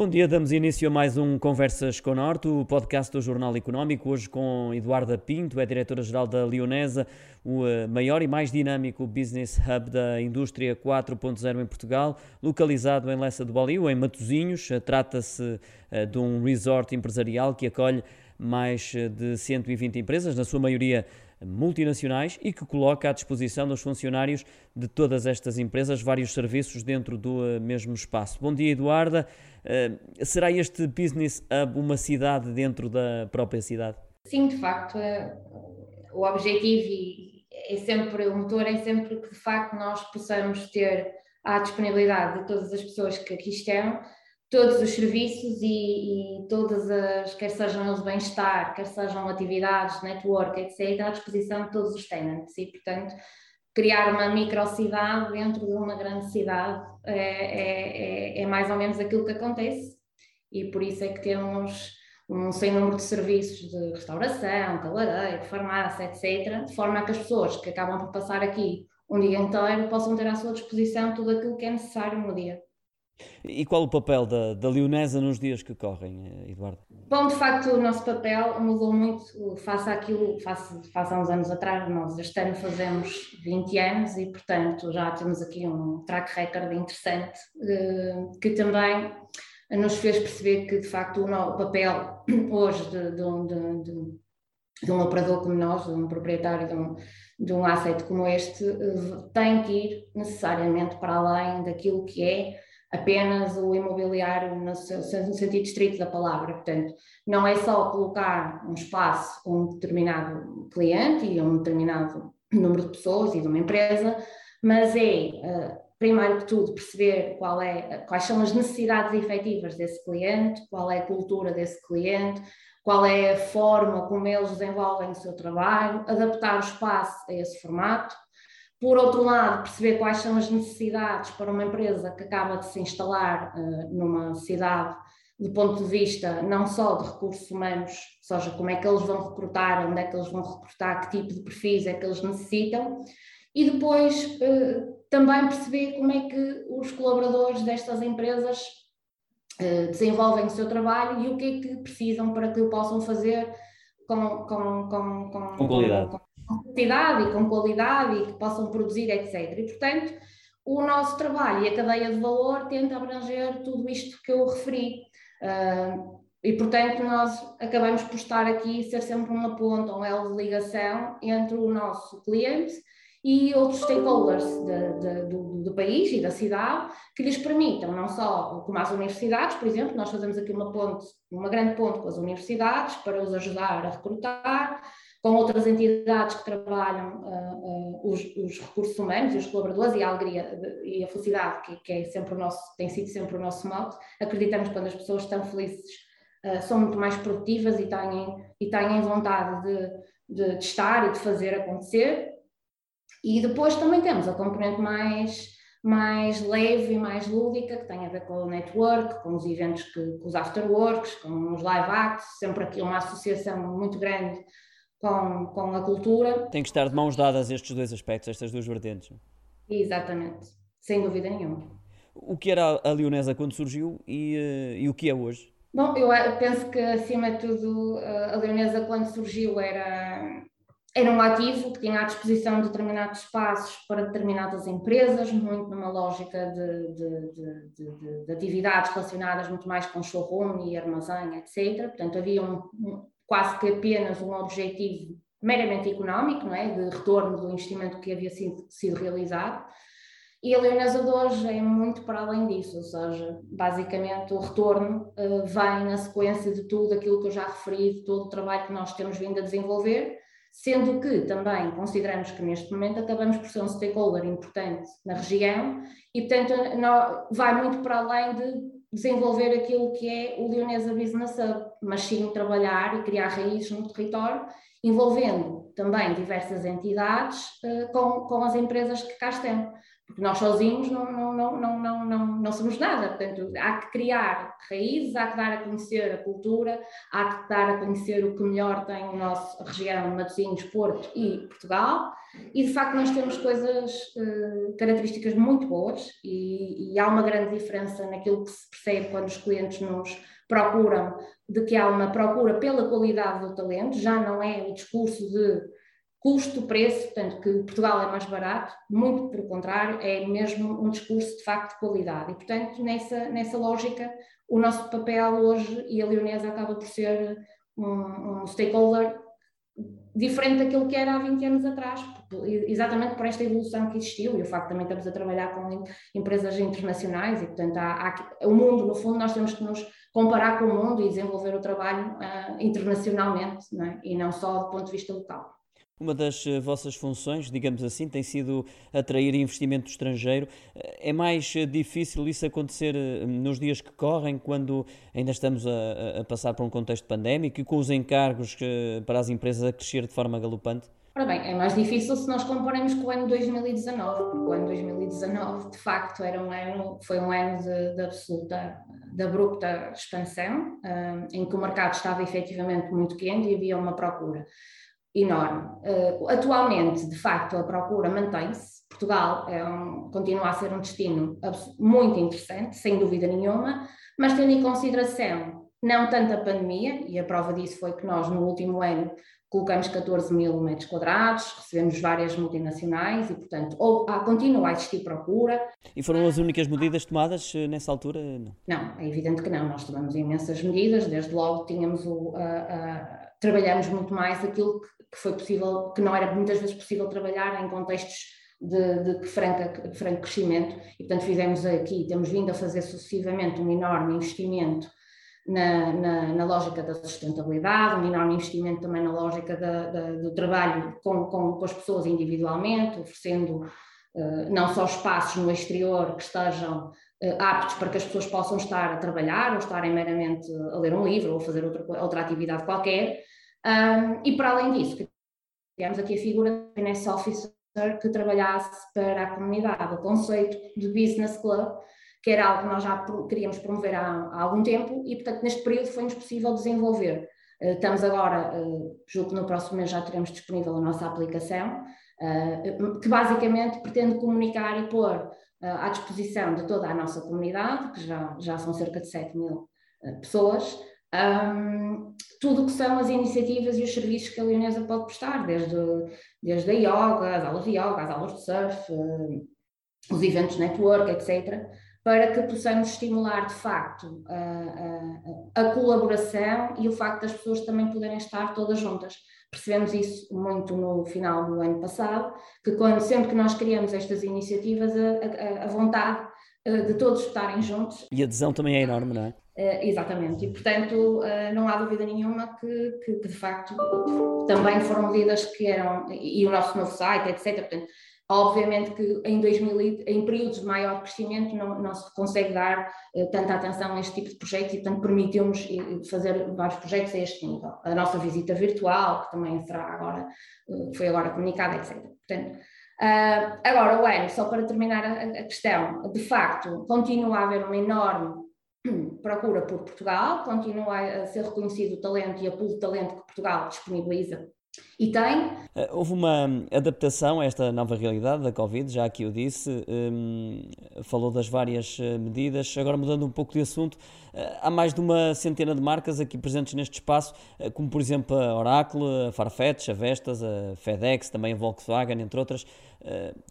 Bom dia, damos início a mais um Conversas com Norte, o podcast do Jornal Económico, hoje com Eduarda Pinto, é diretora-geral da Leonesa, o eh, maior e mais dinâmico business hub da indústria 4.0 em Portugal, localizado em Lessa do Balio, em Matosinhos. Eh, trata-se eh, de um resort empresarial que acolhe mais de 120 empresas, na sua maioria multinacionais e que coloca à disposição dos funcionários de todas estas empresas vários serviços dentro do eh, mesmo espaço. Bom dia, Eduarda. Eh, será este Business Hub uma cidade dentro da própria cidade? Sim, de facto. Eh, o objetivo é sempre, o motor é sempre que de facto nós possamos ter à disponibilidade de todas as pessoas que aqui estão todos os serviços e, e, todas as, quer sejam eles bem-estar, quer sejam atividades, network, etc., à disposição de todos os tenants. E, portanto, criar uma microcidade dentro de uma grande cidade é, é, é, é, mais ou menos aquilo que acontece. E por isso é que temos um sem número de serviços de restauração, cabeleireiro, farmácia, etc., de forma a que as pessoas que acabam por passar aqui um dia inteiro possam ter à sua disposição tudo aquilo que é necessário no dia. E qual o papel da, da Leonesa nos dias que correm, eh, Eduardo? Bom, de facto, o nosso papel mudou muito face àquilo, face, face há uns anos atrás. Nós este ano fazemos 20 anos e, portanto, já temos aqui um track record interessante eh, que também nos fez perceber que, de facto, o papel hoje de, de, de, de um operador como nós, de um proprietário de um, de um asset como este, eh, tem que ir necessariamente para além daquilo que é apenas o imobiliário no, no sentido estrito da palavra. Portanto, não é só colocar um espaço com um determinado cliente e um determinado número de pessoas e de uma empresa, mas é, uh, primeiro que tudo, perceber qual é, quais são as necessidades efetivas desse cliente, qual é a cultura desse cliente, qual é a forma como eles desenvolvem o seu trabalho, adaptar o espaço a esse formato por outro lado, perceber quais são as necessidades para uma empresa que acaba de se instalar uh, numa cidade, do ponto de vista não só de recursos humanos, ou seja, como é que eles vão recrutar, onde é que eles vão recrutar, que tipo de perfis é que eles necessitam, e depois uh, também perceber como é que os colaboradores destas empresas uh, desenvolvem o seu trabalho e o que é que precisam para que o possam fazer com, com, com, com, com qualidade. Com, e com qualidade e que possam produzir, etc. E, portanto, o nosso trabalho e a cadeia de valor tenta abranger tudo isto que eu referi. Uh, e, portanto, nós acabamos por estar aqui, ser sempre uma ponta, um elo de ligação entre o nosso cliente e outros stakeholders de, de, do, do, país e da cidade que lhes permitam, não só como as universidades, por exemplo, nós fazemos aqui uma ponte, uma grande ponte com as universidades para os ajudar a recrutar, com outras entidades que trabalham uh, uh, os, os, recursos humanos e os colaboradores e a alegria e a felicidade, que, que, é sempre o nosso, tem sido sempre o nosso mote. Acreditamos que quando as pessoas estão felizes uh, são muito mais produtivas e têm, e têm vontade de, de, de, estar e de fazer acontecer. E depois também temos a componente mais, mais leve e mais lúdica, que tem a ver com o network, com os eventos, que, com os afterworks, com os live acts, sempre aqui uma associação muito grande com, com a cultura. Tem que estar de mãos dadas estes dois aspectos, estas duas vertentes. Exatamente, sem dúvida nenhuma. O que era a Leonesa quando surgiu e, eh, e o que é hoje? Bom, eu eh, penso que acima de tudo eh, a Leonesa quando surgiu era, era um ativo que tinha à disposição determinados espaços para determinadas empresas, muito numa lógica de, de, de, de atividades relacionadas muito mais com showroom e armazém, etc. Portanto, havia um, quase que apenas um objetivo meramente económico, não é? de retorno do investimento que havia sido, sido realizado. E a Leonesa de hoje é muito para além disso, ou seja, basicamente o retorno uh, vem na sequência de tudo aquilo que eu já referi, de todo o trabalho que nós temos vindo a desenvolver, sendo que também consideramos que neste momento acabamos por ser um stakeholder importante na região e, portanto, vai muito para além de desenvolver aquilo que é o Leonesa Business Hub, mas sim trabalhar e criar raízes no território, envolvendo também diversas entidades uh, com, com as empresas que cá estão porque nós sozinhos não, não, não, não, não, não, não somos nada. Portanto, há que criar raízes, há que dar a conhecer a cultura, há que dar a conhecer o que melhor tem a nossa região, Matosinhos, Porto e Portugal. E de facto, nós temos coisas, uh, características muito boas, e, e há uma grande diferença naquilo que se percebe quando os clientes nos procuram, de que há uma procura pela qualidade do talento, já não é o discurso de custo-preço, portanto, que Portugal é mais barato, muito pelo contrário, é mesmo um discurso de facto de qualidade. E, portanto, nessa, nessa lógica, o nosso papel hoje, e a Leonesa acaba por ser um, um stakeholder diferente daquilo que era há 20 anos atrás, exatamente por esta evolução que existiu e o facto de também estamos a trabalhar com empresas internacionais e, portanto, há, há, o mundo, no fundo, nós temos que nos comparar com o mundo e desenvolver o trabalho uh, internacionalmente, não é? e não só do ponto de vista local. Uma das eh, vossas funções, digamos assim, tem sido atrair investimento estrangeiro. Eh, é mais eh, difícil isso acontecer nos dias que correm, quando ainda estamos a, a passar por um contexto pandémico e com os encargos para as empresas a crescer de forma galopante? Ora bem, é mais difícil se nós compararmos com o ano 2019, porque o ano 2019 de facto era um ano, foi um ano de, de absoluta, de abrupta expansão, um, em que o mercado estava efetivamente muito quente e havia uma procura enorme. Uh, atualmente, de facto, a procura mantém-se. Portugal é um, continua a ser um destino muito interessante, sem dúvida nenhuma, mas tendo em consideração não tanto a pandemia, e a prova disso foi que nós no último ano colocamos 14 mil metros quadrados, recebemos várias multinacionais e, portanto, ou, ah, continua a existir procura. E foram as únicas medidas tomadas eh, nessa altura? Não, não é evidente que não. Nós tomamos imensas medidas, desde logo tínhamos o. trabalhamos muito mais aquilo que que foi possível, que não era muitas vezes possível trabalhar em contextos de, de franca, franco crescimento, e portanto fizemos aqui, temos vindo a fazer sucessivamente um enorme investimento na, na, na, lógica da sustentabilidade, um enorme investimento também na lógica da, da, do trabalho com, com, com, as pessoas individualmente, oferecendo uh, não só espaços no exterior que estejam uh, aptos para que as pessoas possam estar a trabalhar ou estarem meramente a ler um livro ou fazer outra, outra atividade qualquer, um, e para além disso, criamos aqui a figura de finance officer que trabalhasse para a comunidade, o conceito de business club, que era algo que nós já queríamos promover há, há algum tempo e, portanto, neste período foi-nos possível desenvolver. Uh, estamos agora, uh, julgo que no próximo mês já teremos disponível a nossa aplicação, uh, que basicamente pretende comunicar e pôr à disposição de toda a nossa comunidade, que já, já são cerca de 7 mil pessoas, um, tudo o que são as iniciativas e os serviços que a Leonesa pode prestar, desde, desde a yoga, as aulas de yoga, as aulas de surf, uh, os eventos network, etc., para que possamos estimular de facto a, a, a, colaboração e o facto das pessoas também poderem estar todas juntas. Percebemos isso muito no final do ano passado, que quando sempre que nós criamos estas iniciativas, a, a vontade eh, de todos estarem juntos. E a adesão também é enorme, não é? Uh, exatamente, e portanto uh, não há dúvida nenhuma que, que, que, de facto também foram medidas que eram, e, e o nosso novo site, etc. Portanto, obviamente que em, 2000, em períodos de maior crescimento não, não se consegue dar uh, tanta atenção a este tipo de projetos e portanto permitiu-nos fazer vários projetos a este nível. A nossa visita virtual, que também será agora, foi agora comunicada, etc. Portanto, agora o ano, só para terminar a, a questão, de facto continua a haver uma enorme procura por Portugal, continua a ser reconhecido o talento e a pool de talento que Portugal disponibiliza e tem. Eh, houve uma adaptação a esta nova realidade da Covid, já aqui o disse, um, falou das várias eh, medidas. Agora, mudando um pouco de assunto, há mais de uma centena de marcas aqui presentes neste espaço, como por exemplo a Oracle, a Farfetch, a Vestas, a FedEx, também a Volkswagen, entre outras.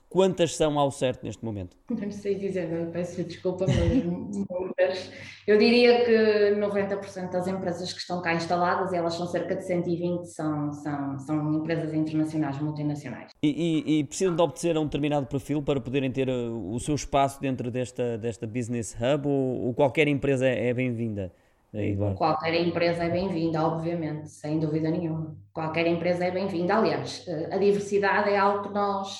Quantas são ao certo neste momento? Não sei dizer, não, peço desculpa, mas. Eu diria que 90% das empresas que estão cá instaladas, elas são cerca de 120, são, são, são empresas internacionais, multinacionais. E, e, e precisam de obter um determinado perfil para poderem ter o seu espaço dentro desta, desta Business Hub ou, ou qualquer empresa é, é bem-vinda? Qualquer empresa é bem-vinda, obviamente, sem dúvida nenhuma. Qualquer empresa é bem-vinda. Aliás, uh, a diversidade é algo que nós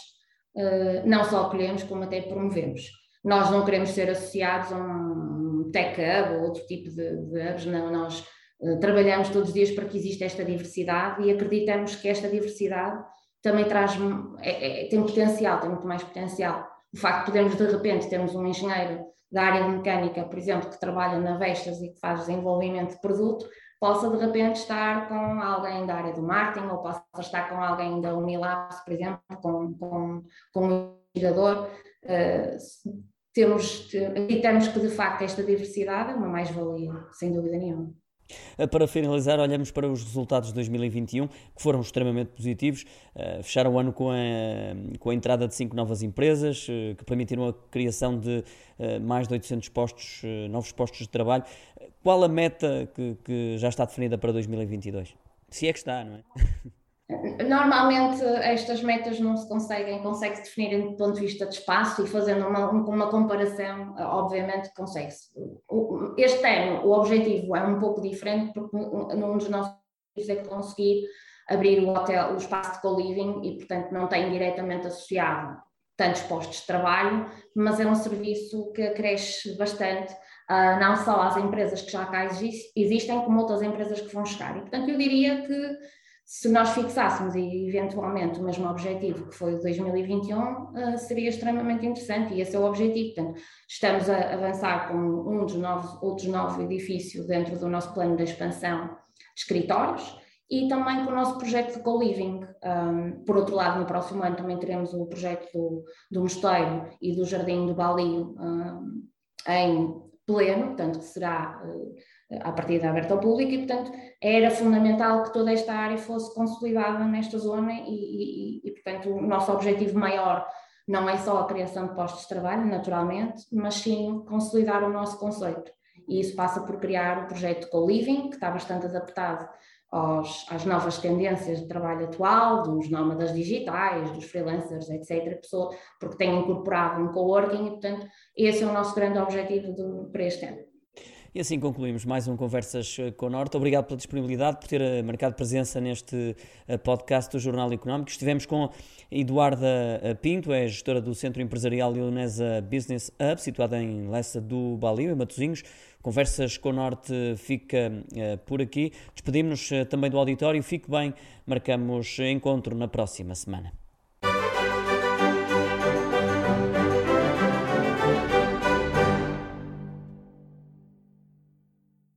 uh, não só acolhemos, como até promovemos. Nós não queremos ser associados a um tech hub ou outro tipo de, de hubs, não, nós trabalhamos todos os dias para que exista esta diversidade e acreditamos que esta diversidade também traz, é, é, tem potencial, tem muito mais potencial. O facto de podermos de repente termos um engenheiro da área de mecânica, por exemplo, que trabalha na Vestas e que faz desenvolvimento de produto, possa de repente estar com alguém da área do marketing ou possa estar com alguém da Unilabs, por exemplo, com, com, com um investigador. Uh, temos, acreditamos que de facto esta diversidade é uma mais-valia, sem dúvida nenhuma. Eh, para finalizar, olhamos para os resultados de 2021, que foram extremamente positivos. Eh, fecharam o ano com a, com a entrada de cinco novas empresas, eh, que permitiram a criação de mais de 800 postos, novos postos de trabalho. Qual a meta que, que já está definida para 2022? Se é que está, não é? Normalmente estas metas não se conseguem, consegue-se definir do ponto de vista de espaço e fazendo uma, uma comparação, obviamente consegue-se. Este ano o objetivo é um pouco diferente porque num dos nossos é conseguir abrir o hotel, o espaço de co-living e portanto não tem diretamente associado tantos postos de trabalho, mas é um serviço que cresce bastante, uh, não só às empresas que já cá existem, como outras empresas que vão chegar. E portanto eu diria que se nós fixássemos eventualmente o mesmo objetivo que foi o 2021, uh, seria extremamente interessante e esse é o objetivo. Portanto, estamos a avançar com um dos novos, outros nove edifícios dentro do nosso plano de expansão de escritórios e também com o nosso projeto de co-living. Um, por outro lado, no próximo ano também teremos o projeto do, do Mosteiro e do Jardim do Balio um, em pleno, portanto, que será uh, a partir da aberta ao público e, portanto, era fundamental que toda esta área fosse consolidada nesta zona e, e, e, portanto, o nosso objetivo maior não é só a criação de postos de trabalho, naturalmente, mas sim consolidar o nosso conceito. E isso passa por criar o projeto Co-Living, que está bastante adaptado aos, às novas tendências de trabalho atual, dos nómadas digitais, dos freelancers, etc., porque tem incorporado um coworking e, portanto, esse é o nosso grande objetivo do, para este ano. E assim concluímos mais um Conversas eh, com o Norte. Obrigado pela disponibilidade, por ter eh, marcado presença neste eh, podcast do Jornal Económico. Estivemos com Eduarda Pinto, é gestora do Centro Empresarial Leonesa Business Hub, situada em Lessa do Balio, em Matosinhos. Conversas com o Norte fica por aqui. Despedimos-nos também do auditório. Fique bem, marcamos encontro na próxima semana.